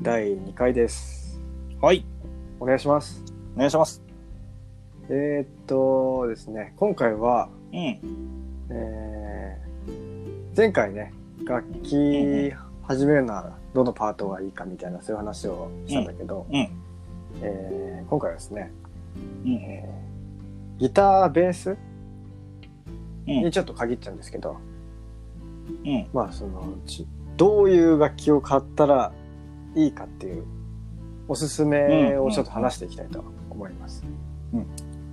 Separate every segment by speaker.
Speaker 1: 第2回です。
Speaker 2: はい。
Speaker 1: お願いします。
Speaker 2: お願いします。
Speaker 1: えー、っとですね、今回は、
Speaker 2: うん。
Speaker 1: えー前回ね、楽器始めるならどのパートがいいかみたいなそういう話をしたんだけど、
Speaker 2: うん。
Speaker 1: えー今回はですね、
Speaker 2: うん。
Speaker 1: えーギター、ベース
Speaker 2: うん
Speaker 1: にちょっと限っちゃうんですけど、
Speaker 2: うん。
Speaker 1: まあそのちどういう楽器を買ったらいいかっていうおすすめをちょっと話していきたいと思います。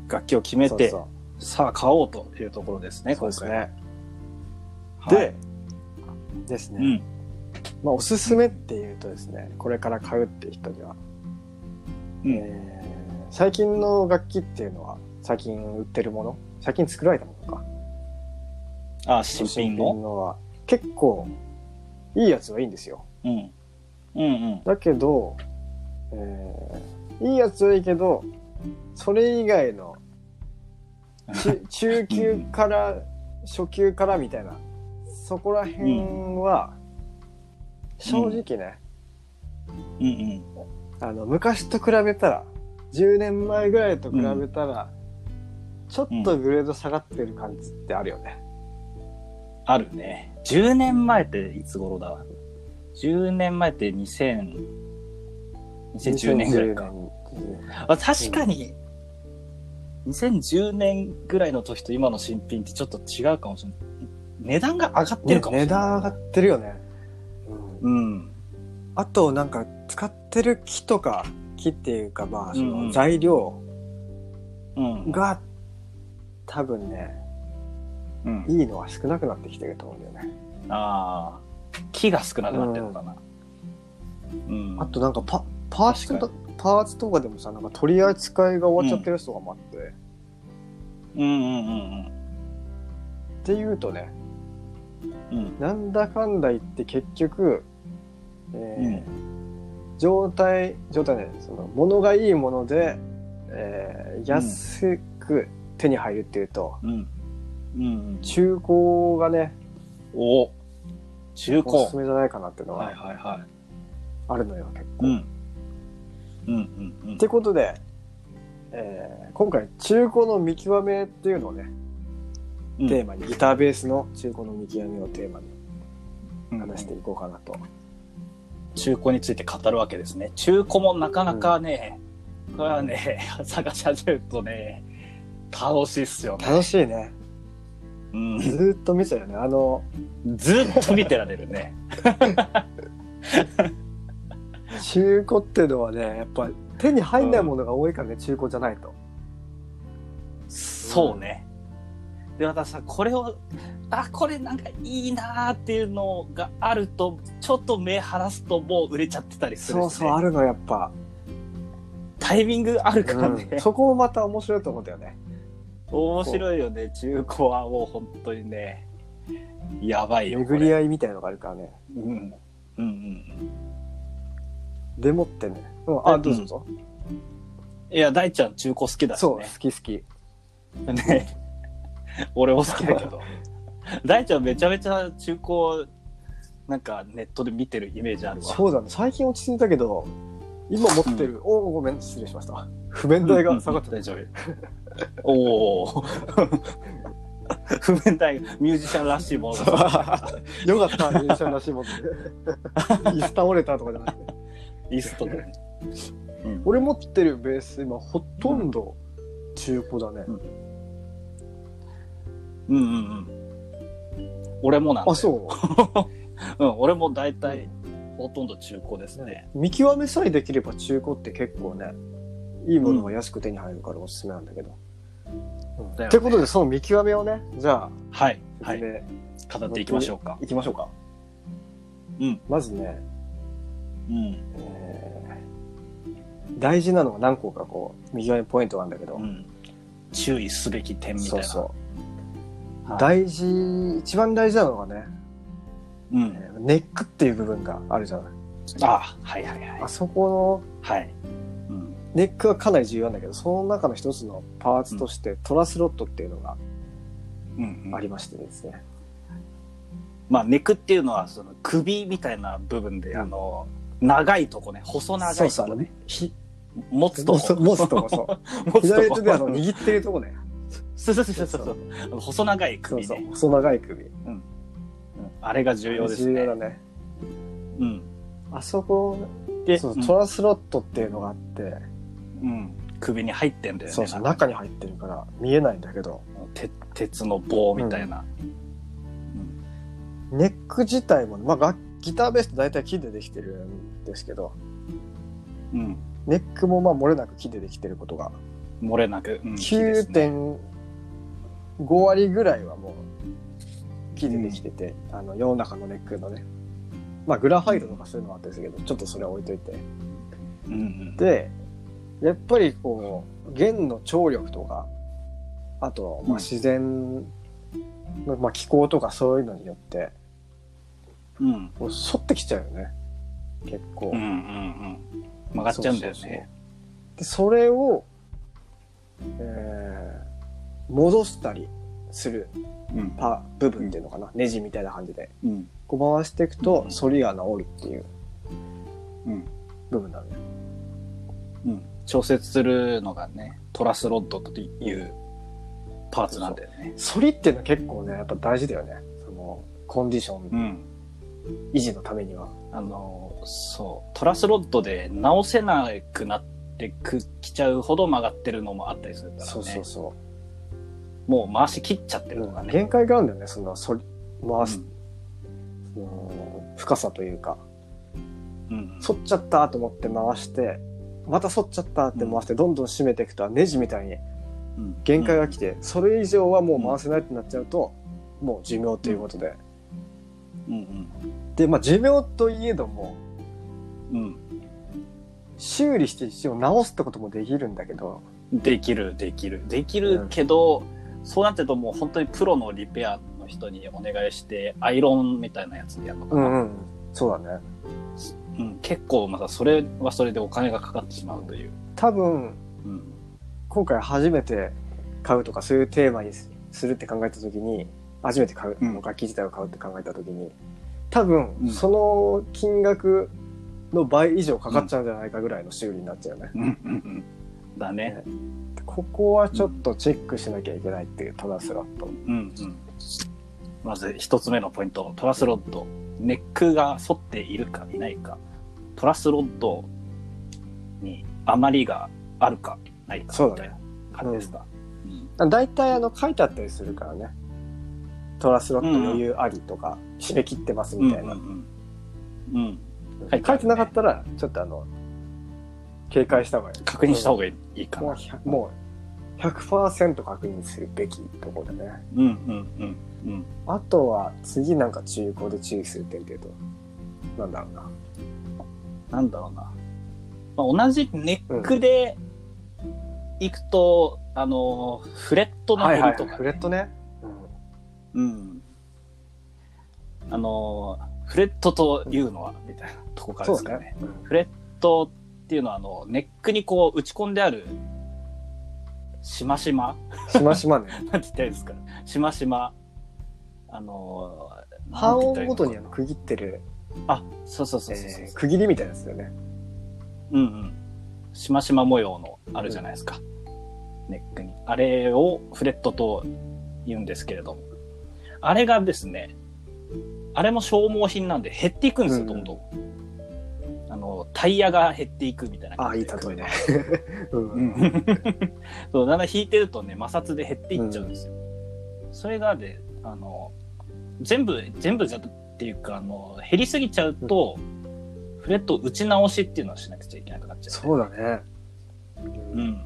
Speaker 2: 楽器を決めて、さあ買おうというところですね、
Speaker 1: そうですね。
Speaker 2: 今回は。
Speaker 1: で、ですね、
Speaker 2: うん。
Speaker 1: まあおすすめっていうとですね、これから買うっていう人には、
Speaker 2: うん
Speaker 1: えー最近の楽器っていうのは最近売ってるもの、最近作られたものか。
Speaker 2: あ、新品の？
Speaker 1: のは結構いいやつはいいんですよ。
Speaker 2: うん。うんうん。
Speaker 1: だけど、えーいいやつはいいけど、それ以外の中 中級から初級からみたいな、そこら辺は、正直ね、
Speaker 2: うんうん。
Speaker 1: あの、昔と比べたら、10年前ぐらいと比べたら、ちょっとグレード下がってる感じってあるよね。
Speaker 2: あるね。10年前っていつ頃だ？?10 年前って2000、2010年ぐらいか。
Speaker 1: 2010年
Speaker 2: あ確かに、2010年ぐらいの時と今の新品ってちょっと違うかもしれない。値段が上がってるかもしれない。
Speaker 1: 値段上がってるよね。うん
Speaker 2: うん。
Speaker 1: あとなんか使ってる木とか木っていうかまあその材料
Speaker 2: うん。
Speaker 1: が多分ね
Speaker 2: うん。
Speaker 1: いいのは少なくなってきてると思うんだよね。
Speaker 2: ああ、木が少なくなってるのかな。うん。
Speaker 1: あとなんかパパーツと
Speaker 2: 確
Speaker 1: パーツとかでもさなんか取り扱いが終わっちゃってるやつとかもあって、っ
Speaker 2: うんうんうん
Speaker 1: ていうとね
Speaker 2: うん。うん。
Speaker 1: なんだかんだ言って結局、えー状態状態ねその物がいいもので、えー安く手に入るっていうと、
Speaker 2: うん。うん。
Speaker 1: 中古がね
Speaker 2: お中古。
Speaker 1: おすすめじゃないかなっていうの
Speaker 2: はい
Speaker 1: は
Speaker 2: はいはい。
Speaker 1: あるのよ結構。
Speaker 2: うん。うんうんうん。
Speaker 1: ってことで、えー今回中古の見極めっていうのをね、
Speaker 2: うん
Speaker 1: テーマにギターベースの中古の見極めをテーマに
Speaker 2: うん
Speaker 1: 話していこうかなと。
Speaker 2: 中古について語るわけですね。中古もなかなかね、これはね、探し始めるとね、楽しいっすよね。
Speaker 1: 楽しいね。
Speaker 2: うん。
Speaker 1: ずーっと見ちゃうよね。あの、
Speaker 2: ずっと見てられるね。
Speaker 1: 中古っていうのはね、やっぱ手に入んないものが多いからね、中古じゃないと。
Speaker 2: そうね。で、私さ、これを、あ、これなんかいいなーっていうのがあると、ちょっと目離すともう売れちゃってたりするし、ね。
Speaker 1: そうそう、あるのやっぱ。
Speaker 2: タイミングあるからね。
Speaker 1: うんそこもまた面白いと思うんだよね。
Speaker 2: 面白いよね。中古はもう本当にね、やばいよ。
Speaker 1: 巡り
Speaker 2: い。
Speaker 1: 合いみたいなのがあるからね。
Speaker 2: うん。うんうん
Speaker 1: でもってね。うん、あ、どうぞどうぞ。
Speaker 2: うん。いや、大ちゃん中古好きだ
Speaker 1: そう、好。き好き。
Speaker 2: ね。俺も好きだけど。大ちゃんめちゃめちゃ中古、なんかネットで見てるイメージあるわ。
Speaker 1: そうだね。最近落ち着いたけど、今持ってる、おお、ごめん、失礼しました。不便代が下がってた。
Speaker 2: 大丈夫。おお。不便大ミュージシャンらしいものが
Speaker 1: よかった、ミュージシャンらしいもんで。椅子倒れたとかじゃなくて。
Speaker 2: リストで。うん
Speaker 1: 俺持ってるベース、今ほとんど中古だね。
Speaker 2: うんうんうん。俺もなんだ
Speaker 1: あ、そ
Speaker 2: うん、俺も大体ほとんど中古ですね。
Speaker 1: う。見極めさえできれば中古って結構ね、いいものが安く手に入るからおすすめなんだけど。うん
Speaker 2: ね
Speaker 1: ってことで、その見極めをね、じゃ
Speaker 2: はい。
Speaker 1: あ、
Speaker 2: はい。
Speaker 1: 説明、
Speaker 2: 語っていきましょうか。
Speaker 1: いきましょうか。
Speaker 2: うん。
Speaker 1: まずね、
Speaker 2: うん。
Speaker 1: えー大事なのが何個かこう、見極めポイントがあるんだけど、
Speaker 2: うん。注意すべき点みたいな。
Speaker 1: そうそう。
Speaker 2: はい
Speaker 1: 大事、一番大事なのがね、
Speaker 2: うん。
Speaker 1: えーネックっていう部分があるじゃない。
Speaker 2: あ、はいはいはい
Speaker 1: あ。そこの
Speaker 2: はい。うん。
Speaker 1: ネックはかなり重要なんだけど、その中の一つのパーツとして、トラスロットっていうのが
Speaker 2: うん、うん
Speaker 1: ありましてですね。
Speaker 2: まあ、ネクっていうのは、その首みたいな部分で、
Speaker 1: うん
Speaker 2: あの、長いとこね、細長いとこね。
Speaker 1: そうそうあのひ
Speaker 2: 持つとこ。
Speaker 1: 持つとこそう
Speaker 2: 持つと
Speaker 1: 左
Speaker 2: こ
Speaker 1: 手であの握ってるとこね
Speaker 2: そうそうそうそうそう。細長い
Speaker 1: そうそう
Speaker 2: 首ね。
Speaker 1: 細長い首
Speaker 2: うんあれが重要ですね。
Speaker 1: 重要だね
Speaker 2: うん。
Speaker 1: あそこ
Speaker 2: で、
Speaker 1: そう
Speaker 2: うん
Speaker 1: トラスロットっていうのがあって、
Speaker 2: うん首に入ってんだよね。
Speaker 1: そうそう中に入ってるから見えないんだけど
Speaker 2: て鉄の棒みたいな。
Speaker 1: ネック自体も、まあ、楽ギターベースって大体木でできてるんですけど
Speaker 2: うん。
Speaker 1: ネックもまあ漏れなく木でできてることが
Speaker 2: 漏れなく。うん、木ですね
Speaker 1: 9.5割ぐらいはもう木でできてて、あの世の中のネックのねまあグラファイトとかそういうのもあったりするけどちょっとそれは置いといて
Speaker 2: うんうん。
Speaker 1: でやっぱりこう弦の張力とかあとまあ自然の、まあ、気候とかそういうのによって
Speaker 2: うん。
Speaker 1: こう反ってきちゃうよね結構、
Speaker 2: うんうんうん。曲がっちゃうんだよね。
Speaker 1: でそれを、えー戻したりする
Speaker 2: うん。
Speaker 1: パ部分っていうのかな、ネジみたいな感じで
Speaker 2: うん。
Speaker 1: こう回していくと
Speaker 2: うん
Speaker 1: 反りが治るっていう
Speaker 2: うん。
Speaker 1: 部分なのね
Speaker 2: うん。調節するのがね、トラスロッドというパーツなんだよね。
Speaker 1: 反りっていうのは結構ねやっぱ大事だよねそのコンディション
Speaker 2: うん。
Speaker 1: 維持のためには、
Speaker 2: あの、そう、トラスロッドで直せなくなってくきちゃうほど曲がってるのもあったりするからね。
Speaker 1: そうそうそ
Speaker 2: もう回し切っちゃって
Speaker 1: う、
Speaker 2: るとかね。
Speaker 1: 限界があるんだよねその反り回す、
Speaker 2: うん
Speaker 1: その深さというか
Speaker 2: うん。
Speaker 1: 反っちゃったと思って回してまた反っちゃったって回してどんどん締めていくとネジみたいに
Speaker 2: うん
Speaker 1: 限界が来て、それ以上はもう回せないってなっちゃうと、もう寿命ということで。
Speaker 2: うん
Speaker 1: で、まあ寿命といえども、
Speaker 2: うん。
Speaker 1: 修理して一応直すってこともできるんだけど、
Speaker 2: うん。できる、できる。できるけど、そうなってるともう本当にプロのリペアの人にお願いして、アイロンみたいなやつでやるのかな。
Speaker 1: うん。そうだね。
Speaker 2: うん結構またそれはそれでお金がかかってしまうという。
Speaker 1: 多分、
Speaker 2: うん。
Speaker 1: 今回初めて買うとかそういうテーマにすするって考えた時に、初めて買う、
Speaker 2: うん
Speaker 1: 楽器自体を買うって考えた時に、多分、
Speaker 2: うん
Speaker 1: その金額の倍以上かかっちゃうんじゃないかぐらいの修理になっちゃうよね。
Speaker 2: うんうんうん。だね。
Speaker 1: ここはちょっとチェックしなきゃいけないっていう、トラスロット。
Speaker 2: うんうん。まず一つ目のポイント、トラスロッド。ネックが反っているかいないか。トラスロッドに余りがあるかないか
Speaker 1: そうだね
Speaker 2: みたいな感じですか。うん
Speaker 1: 大体あの書いてあったりするからね。トラスロット余裕ありとか、締め切ってますみたいな。
Speaker 2: うんうんうん。うん
Speaker 1: 書いてなかったら、ちょっとあの、警戒した方がいい。
Speaker 2: 確認した方がいいか
Speaker 1: もう
Speaker 2: な。
Speaker 1: 100もう100%確認するべきところだね。
Speaker 2: うんうんうんうん。
Speaker 1: あとは次なんか中古で注意する点っていうと、なんだろうな。
Speaker 2: なんだろうな。まあ、同じネックで行くと、あの、フレットの
Speaker 1: はいはい、
Speaker 2: 減りとか、
Speaker 1: フレットね。
Speaker 2: うん。あの、フレットというのは、みたいなとこからですかね。
Speaker 1: うん
Speaker 2: フレットっていうのは、あの、ネックにこう打ち込んである、しましま？
Speaker 1: しましまね。
Speaker 2: なんて言ったらいいですか？しましま。あの、
Speaker 1: 半
Speaker 2: なんて言ったらいいの？かな
Speaker 1: 音ごとにあの区切ってる、
Speaker 2: あ、そうそうそうそうそう、
Speaker 1: えー区切りみたいなやつだよね。
Speaker 2: うんうん。しましま模様のあるじゃないですか。ネックに。あれをフレットと言うんですけれども。あれがですね、あれも消耗品なんで減っていくんですよ、
Speaker 1: うん
Speaker 2: どんどん。タイヤが減っていくみたいな
Speaker 1: ああ、いい。例えね。う。
Speaker 2: うんん。そう、だんだん引いてるとね、摩擦で減っていっちゃうんですよ。それがで、あの、全部、全部じゃっていうか、あの、減りすぎちゃうと、フレット打ち直しっていうのをしなくちゃいけなくなっちゃう。
Speaker 1: そうだね。
Speaker 2: う。ん。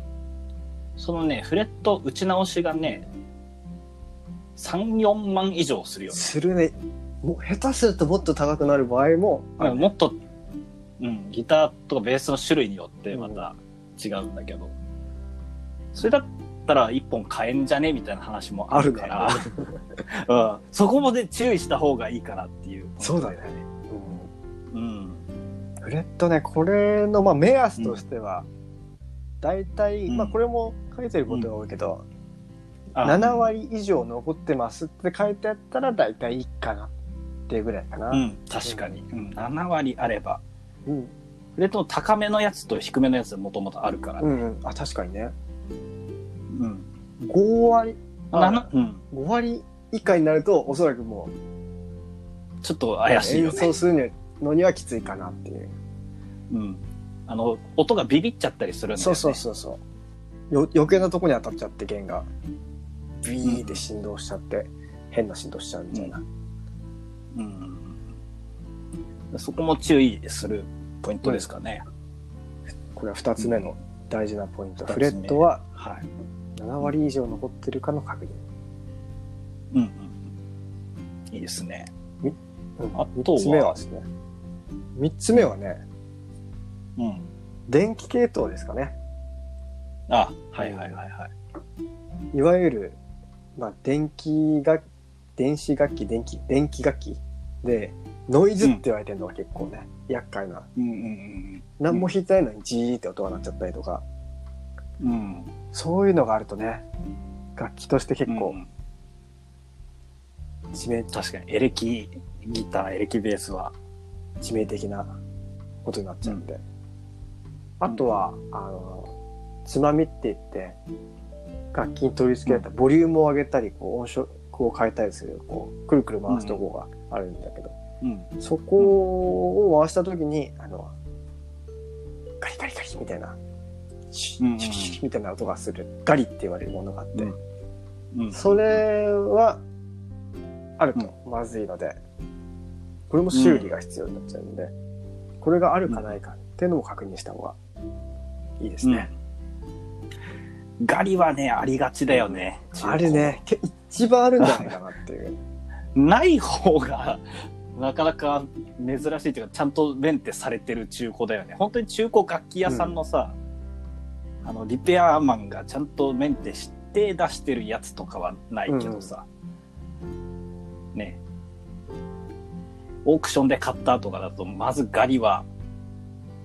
Speaker 2: そのね、フレット打ち直しがね、3、4万以上するよね。
Speaker 1: するね。もう下手するともっと高くなる場合もね、
Speaker 2: もっと、うん、ギターとかベースの種類によってまた違うんだけど、それだったら1本買えんじゃねみたいな話もあ
Speaker 1: ある
Speaker 2: か。ら、うん、そこもで注意した方がいいかなっていう。
Speaker 1: そうだね。うん
Speaker 2: うん。
Speaker 1: フレットね、これのまあ目安としては、大体、
Speaker 2: うん
Speaker 1: まあこれも書いてることが多いけど、
Speaker 2: あ
Speaker 1: 7割以上残ってますって書いてあったら大体いいかなっていうぐらいかな。
Speaker 2: うん、確かに。うん、7割あれば。
Speaker 1: うん。
Speaker 2: フレットの高めのやつと低めのやつもともとあるからね。
Speaker 1: うんうん。あ、確かにね。
Speaker 2: うん。
Speaker 1: 5割、あ
Speaker 2: うん。
Speaker 1: 5割以下になると、おそらくも
Speaker 2: ちょっと
Speaker 1: う、
Speaker 2: 怪しいよね
Speaker 1: 演奏。するのにはきついかなっていう。
Speaker 2: うん。あの、音がビビっちゃったりするんだよね。
Speaker 1: そうそうそうそう。よ余計なとこに当たっちゃって弦がビーって振動しちゃって、変な振動しちゃうみたいな。
Speaker 2: うん。そこも注意するポイントですかね。
Speaker 1: これは2つ目の大事なポイント。フレットは
Speaker 2: はい。
Speaker 1: 7割以上残ってるかの確認。
Speaker 2: うんうんうん。いいですね。
Speaker 1: うん
Speaker 2: あとは
Speaker 1: ？3つ目はですね。3つ目はね、
Speaker 2: うん。
Speaker 1: 電気系統ですかね。
Speaker 2: あ、はいはいはいはい。
Speaker 1: いわゆる、まあ、電気が、電子楽器、電気、電気楽器で、ノイズって言われてるのが結構ね、厄介な。
Speaker 2: うんうん
Speaker 1: 何も弾いてないのにジーって音が鳴っちゃったりとか、
Speaker 2: うん。うん。
Speaker 1: そういうのがあるとね、楽器として結構
Speaker 2: うん
Speaker 1: 致命、
Speaker 2: 確かに、エレキギター、エレキベースは。
Speaker 1: 致命的なことになっちゃうんで。あとは、あの、つまみって言って、楽器に取り付けられたボリュームを上げたり、こう音色を変えたりする、こう、くるくる回すとこがあるんだけど、
Speaker 2: うん。
Speaker 1: そこを回したときに、あの、ガリガリガリみたいな、シュッシュッシュッみたいな音がする、ガリって言われるものがあって、
Speaker 2: うん。
Speaker 1: それは、あるとまずいので、これも修理が必要になっちゃうんで、これがあるかないかっていうのも確認した方がいいですね。
Speaker 2: うん。ガリはね、ありがちだよね。
Speaker 1: あるね、け一番あるんじゃないかなっていう。
Speaker 2: ない方が、なかなか珍しいというか、ちゃんとメンテされてる中古だよね。本当に中古楽器屋さんのさ、あの、リペアマンがちゃんとメンテして出してるやつとかはないけどさ、ね。オークションで買ったとかだと、まずガリは、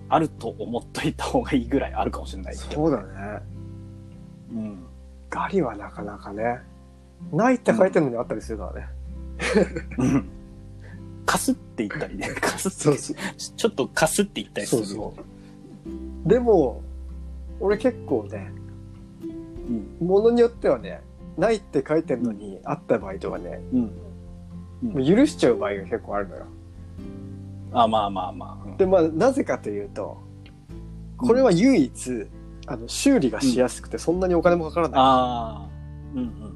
Speaker 2: あると思っといた方がいいぐらいあるかもしれないけど。
Speaker 1: そうだね。
Speaker 2: うん。
Speaker 1: ガリはなかなかね、ないって書いてるのにあったりするからね。
Speaker 2: うん。かすって言ったりね。かすって。
Speaker 1: そうそう
Speaker 2: ちょっとかすって言ったりする。
Speaker 1: そうそう。でも、俺結構ね、
Speaker 2: うん。
Speaker 1: ものによってはね、ないって書いてるのにあった場合とかね、
Speaker 2: うん。
Speaker 1: もう許しちゃう場合が結構あるのよ。
Speaker 2: あ、まあまあまあ。
Speaker 1: で、まあ、なぜかというと、これは唯一、あの、修理がしやすくて、そんなにお金もかからない。
Speaker 2: ああ。うんうん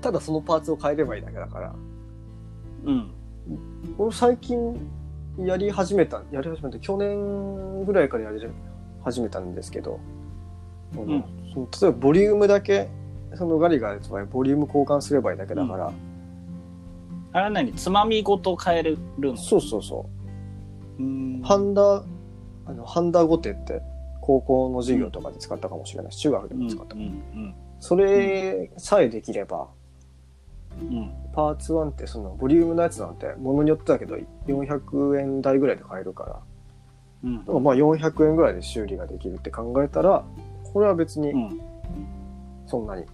Speaker 1: ただそのパーツを変えればいいだけだから。
Speaker 2: うん。うん。
Speaker 1: 俺最近やり始めた、やり始めた、去年ぐらいからやり始めたんですけど、
Speaker 2: うん
Speaker 1: 例えばボリュームだけ、そのガリがある場合、ボリューム交換すればいいだけだから、
Speaker 2: あれは何？つまみごと変えるの
Speaker 1: そうそうそう。
Speaker 2: うん
Speaker 1: ハンダ、あの、ハンダゴテって、高校の授業とかで使ったかもしれないし、中学で
Speaker 2: うん
Speaker 1: も使ったかも。
Speaker 2: うん
Speaker 1: それさえできれば、
Speaker 2: うん。
Speaker 1: パーツ1ってそのボリュームのやつなんて、ものによってだけど、400円台ぐらいで買えるから、
Speaker 2: うん。
Speaker 1: だからまあ400円ぐらいで修理ができるって考えたら、これは別に
Speaker 2: うん。
Speaker 1: そんなに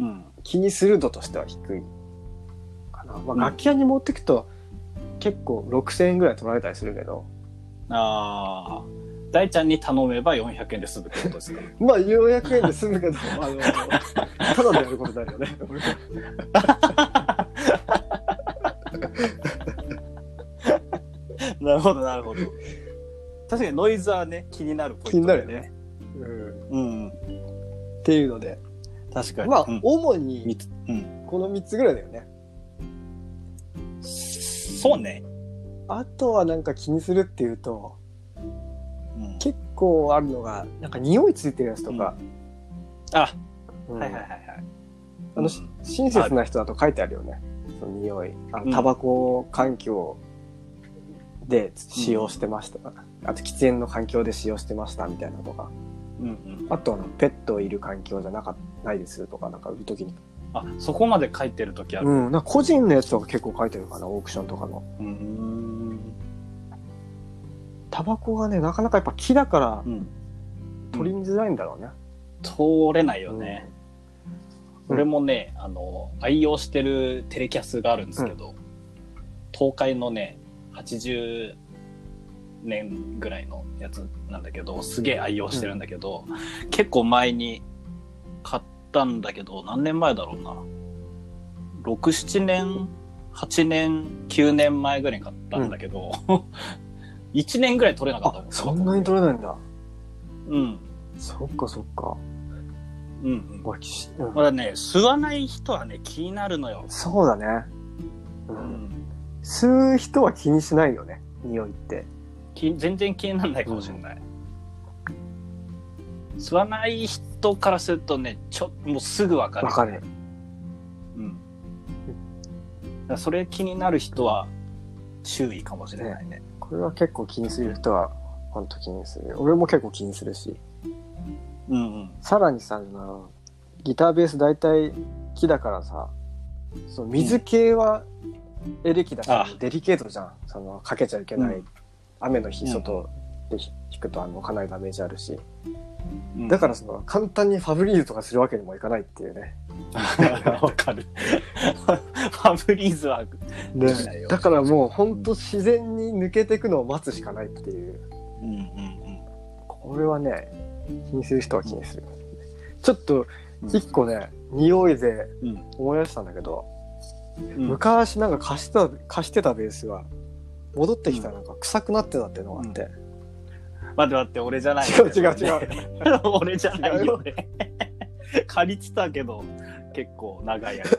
Speaker 2: うん。
Speaker 1: 気にする度としては低いかな。ま
Speaker 2: うん。
Speaker 1: あ楽器屋に持ってくと結構6000円ぐらい取られたりするけど、
Speaker 2: ああ大ちゃんに頼めば400円で済むってことですか？
Speaker 1: まあ400円で済むけど、あの、ただでやることになるよね。
Speaker 2: なるほどなるほど。確かにノイズはね気になるポイントだ
Speaker 1: 気になるうん。
Speaker 2: うん。
Speaker 1: っていうので、
Speaker 2: 確かに。
Speaker 1: まあ
Speaker 2: うん、
Speaker 1: 主にこの3つぐらいだよね。
Speaker 2: そうね。
Speaker 1: あとはなんか気にするっていうと、
Speaker 2: うん
Speaker 1: 結構あるのが、なんか匂いついてるやつとか、
Speaker 2: あ
Speaker 1: うん
Speaker 2: はいはいはいはい
Speaker 1: あの、
Speaker 2: うん
Speaker 1: 親切な人だと書いてあるよね。その匂い。あ
Speaker 2: うん
Speaker 1: のタバコ環境で使用してました。あと喫煙の環境で使用してましたみたいなのとか。
Speaker 2: うんうん
Speaker 1: あとあの、ペットいる環境じゃなかないですとか、なんか売るときに。
Speaker 2: あそこまで書いてる時ある
Speaker 1: うん、なんか個人のやつとか結構書いてるかな、オークションとかの。
Speaker 2: うん
Speaker 1: タバコがね、なかなかやっぱ木だから
Speaker 2: うん。
Speaker 1: 取りづらいんだろうね。
Speaker 2: 通れないよね、
Speaker 1: うん。
Speaker 2: 俺もねあの愛用してるテレキャスがあるんですけど、東海のね80年ぐらいのやつなんだけど、すげえ愛用してるんだけど、結構前に買ったんだけど、何年前だろうな。6、7年、8年、9年前ぐらいに買ったんだけど、1年ぐらい取れなかった
Speaker 1: あそんなに取れないんだ
Speaker 2: うん。
Speaker 1: そっかそっか
Speaker 2: うんうん。まだね、吸わない人はね、気になるのよ。
Speaker 1: そうだねう
Speaker 2: うんん。
Speaker 1: 吸う人は気にしないよね匂いって
Speaker 2: き全然気にならないかもしれない。吸わない人からするとね、ちょ、もうすぐわかる。
Speaker 1: わかる
Speaker 2: うん。それ気になる人は注意かもしれないね。
Speaker 1: これは結構気にする人は本当気にする俺も結構気にするし。
Speaker 2: うんうん。
Speaker 1: さらにさあのギターベース大体木だからさその水系はエレキだから
Speaker 2: あ。
Speaker 1: デリケートじゃん。そのかけちゃいけない、
Speaker 2: うん。
Speaker 1: 雨の日
Speaker 2: うん。
Speaker 1: 外で弾くとあのかなりダメージあるし。
Speaker 2: うん。
Speaker 1: だからその簡単にファブリーズとかするわけにもいかないっていうね。
Speaker 2: わかる。ファブリーズは、
Speaker 1: ねだからもう本当自然に抜けていくのを待つしかないっていう。
Speaker 2: うんうん
Speaker 1: これはね気にする人は気にする、ちょっと一個ね匂いで
Speaker 2: うん。うん。
Speaker 1: 思い出したんだけど、
Speaker 2: うん。
Speaker 1: 昔なんか貸してた貸してたベースが戻ってきたらなんか臭くなってたっていうのがあって、
Speaker 2: 待って待って、俺じゃない。
Speaker 1: 違う違う違う
Speaker 2: 俺じゃないよね。借りてたけど、結構長い間。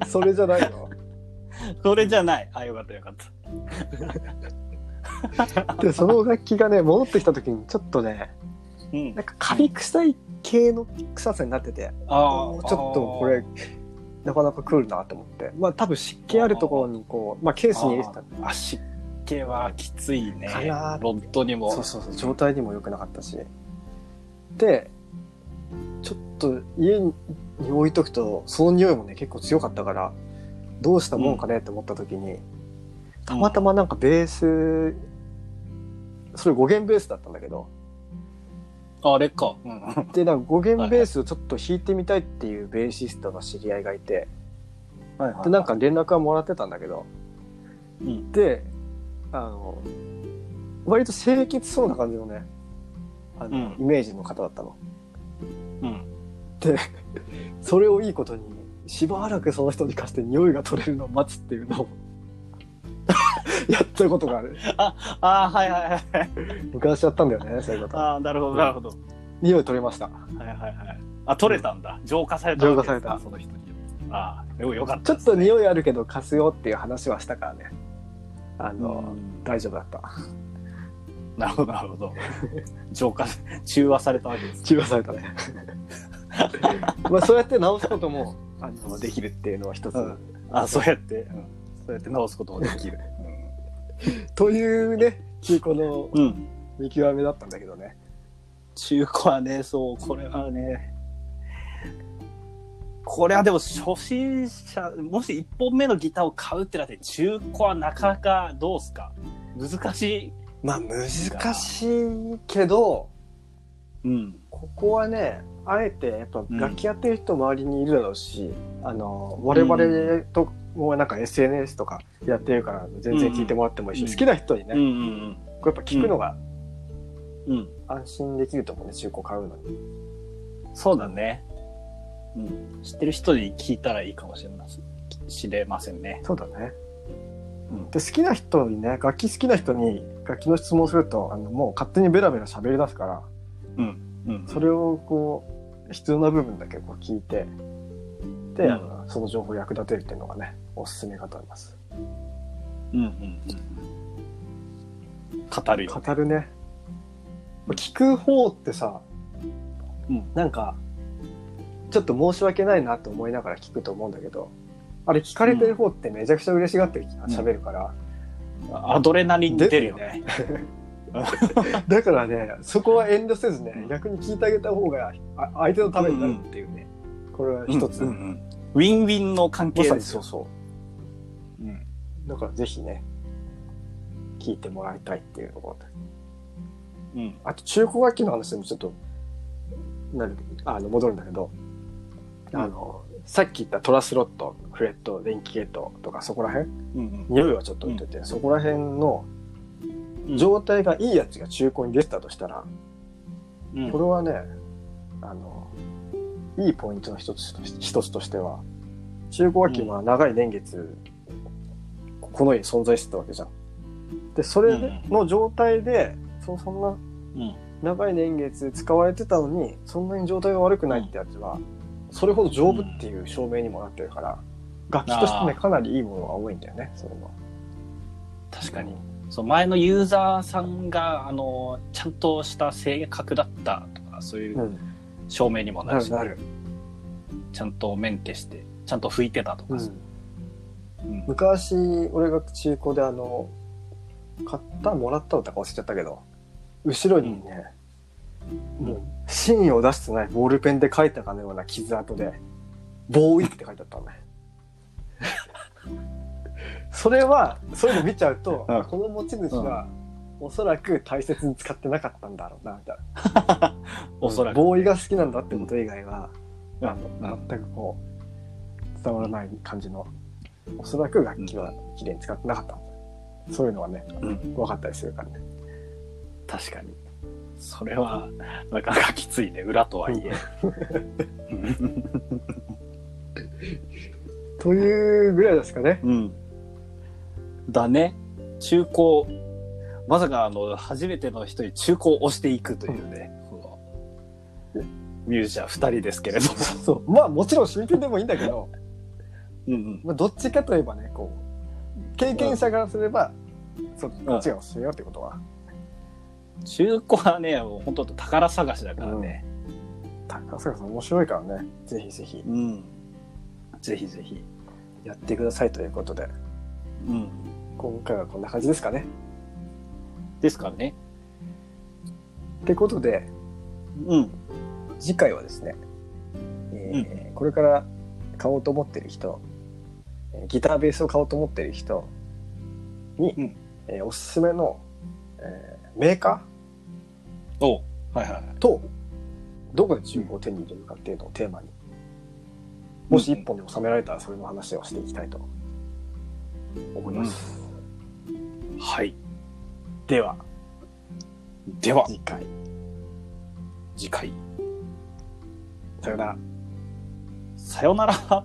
Speaker 1: それじゃないの？
Speaker 2: それじゃない。あ、よかったよかった。
Speaker 1: でその楽器がね戻ってきた時にちょっとね
Speaker 2: うん
Speaker 1: なんかカビ臭い系の臭さになってて
Speaker 2: あ
Speaker 1: ちょっとこれなかなかクールだなと思ってまあ多分湿気あるところにこうまあケースに入れてた
Speaker 2: あ湿気はきついね。
Speaker 1: かな。
Speaker 2: ロッドにも。
Speaker 1: そうそうそう状態にも良くなかったし。でちょっと家に置いとくとその匂いもね結構強かったからどうしたもんかねって思った時に、たまたまなんかベースそれ5弦ベースだったんだけど。
Speaker 2: ああれか、うん、
Speaker 1: でなんか5弦ベースをちょっと弾いてみたいっていうベーシストの知り合いがいて。
Speaker 2: はいはい。
Speaker 1: でなんか連絡はもらってたんだけど。
Speaker 2: うん。
Speaker 1: であの割と清潔そうな感じのねあの、
Speaker 2: うん。
Speaker 1: イメージの方だったの。
Speaker 2: うん。
Speaker 1: それをいいことにしばらくその人に貸して匂いが取れるのを待つっていうのを やったことがある。
Speaker 2: ああはいはいはい。
Speaker 1: 昔やったんだよねそういうこと。
Speaker 2: ああなるほどなるほど。
Speaker 1: 匂い取れました。
Speaker 2: はいはいはい。あ取れたんだ。浄化されたわけですか？
Speaker 1: 浄化された。
Speaker 2: その人に。ああよよかっ
Speaker 1: ち
Speaker 2: た
Speaker 1: ょっと匂いあるけど貸すよっていう話はしたからねあの、
Speaker 2: うん。
Speaker 1: 大丈夫だった。
Speaker 2: なるほどなるほど。浄化中和されたわけです
Speaker 1: 中和されたね。まあそうやって直すこともあのできるっていうのは一つ、
Speaker 2: うん。あそうやって、うん、そうやって直すこともできる。
Speaker 1: というね中古の見極めだったんだけどね。
Speaker 2: 中古はね、そう、これはね、これはでも初心者、もし1本目のギターを買うってなって、中古はなかなかどうすか？難しい。
Speaker 1: まあ難しいけど
Speaker 2: うん。
Speaker 1: ここはねあえてやっぱ
Speaker 2: うん
Speaker 1: 楽器やってる人周りにいるだろうし、あの我々ともなんか SNS とかやってるから全然聞いてもらってもいいし、
Speaker 2: うん
Speaker 1: 好きな人にね、
Speaker 2: うんうん
Speaker 1: これやっぱ聞くのが
Speaker 2: うん。うん。
Speaker 1: 安心できると思うね中古買うのに。
Speaker 2: そうだね。うん。知ってる人に聞いたらいいかもしれません。知れませんね。
Speaker 1: そうだね。
Speaker 2: うん
Speaker 1: で好きな人にね楽器好きな人に楽器の質問するとあのもう勝手にベラベラ喋り出すから
Speaker 2: うん。うん。
Speaker 1: それをこう必要な部分だけこう聞いてで、
Speaker 2: うん
Speaker 1: その情報を役立てるっていうのがねおすすめかと思います。
Speaker 2: うんうんうん。語るよ、ね。
Speaker 1: 語るね。聞く方ってさ、
Speaker 2: うん
Speaker 1: なんかちょっと申し訳ないなと思いながら聞くと思うんだけどあれ聞かれてる方ってめちゃくちゃ嬉しがって喋るから、
Speaker 2: アドレナリン出るよね。
Speaker 1: だからねそこは遠慮せずね逆に聞いてあげた方があ相手のためになるっていうね、これは一つ、
Speaker 2: うんうんうんウィンウィンの関係ですよ。
Speaker 1: そうそう
Speaker 2: うん。
Speaker 1: だからぜひね聞いてもらいたいっていうところで
Speaker 2: うん。
Speaker 1: あと中古楽器の話でもちょっとなるあの戻るんだけど、
Speaker 2: うん
Speaker 1: あのさっき言ったトラスロット、フレット、電気系統とかそこら辺？
Speaker 2: うん
Speaker 1: 匂いはちょっと置いといて、そこら辺の
Speaker 2: うん。
Speaker 1: 状態がいいやつが中古に出てたとしたら、
Speaker 2: うん
Speaker 1: これはね、あの、いいポイントの一つとし一つとしては、中古機は長い年月、この世に存在してたわけじゃん。で、それの状態で、そそんな
Speaker 2: うん。
Speaker 1: 長い年月使われてたのに、そんなに状態が悪くないってやつは、それほど丈夫っていう証明にもなってるから、楽器としてね、かなりいいものが多いんだよね、そういうのは。
Speaker 2: 確かに。そう、前のユーザーさんが、あの、ちゃんとした正確だったとか、そういううん証明にもなるし、
Speaker 1: なるなる。
Speaker 2: ちゃんとメンテして、ちゃんと拭いてたとかさ。うん
Speaker 1: 昔、俺が中古であの、買ったもらったのとか忘れちゃったけど、後ろにね、もう、芯を出してないボールペンで書いたかのような傷跡で、ボーイって書いてあったのね。それは、そういうの見ちゃうと、
Speaker 2: うん
Speaker 1: この持ち主は、おそらく大切に使ってなかったんだろうな、みたいな。
Speaker 2: おそらく。
Speaker 1: ボーイが好きなんだってこと以外は、
Speaker 2: うん
Speaker 1: あの全くこう、伝わらない感じの、おそらく楽器は綺麗に使ってなかったんだ。そういうのはね、
Speaker 2: うん
Speaker 1: 分かったりするからね。
Speaker 2: 確かに。それは、なかなかきついね、裏とはいえ。
Speaker 1: というぐらいですかね。
Speaker 2: うん。だね。中古、まさかあの、初めての人に中古を押していくというね、このミュージシャン二人ですけれども。
Speaker 1: そう。まあもちろん新品でもいいんだけど、
Speaker 2: うんうん。
Speaker 1: まあどっちかといえばね、こう、経験者からすれば、そこっちがおすすめよってことは。
Speaker 2: 中古はね、もう本当宝探しだからね。
Speaker 1: 高坂さん面白いからね、ぜひぜひ
Speaker 2: うん。ぜひぜひ。
Speaker 1: やってくださいということで、
Speaker 2: うん。
Speaker 1: 今回はこんな感じですかね。
Speaker 2: ですかね。
Speaker 1: ってことで、
Speaker 2: うん。
Speaker 1: 次回はですね、えーこれから買おうと思ってる人、えーギターベースを買おうと思ってる人に、
Speaker 2: うん
Speaker 1: えーおすすめの、えーメーカ
Speaker 2: おはいはいはい。
Speaker 1: ーとどこで中古を手に入れるかっていうのをテーマに、もし一本に収められたらそれの話をしていきたいと思います。
Speaker 2: はい。
Speaker 1: では、
Speaker 2: では、
Speaker 1: 次回、
Speaker 2: 次回。
Speaker 1: さよなら。
Speaker 2: さよなら。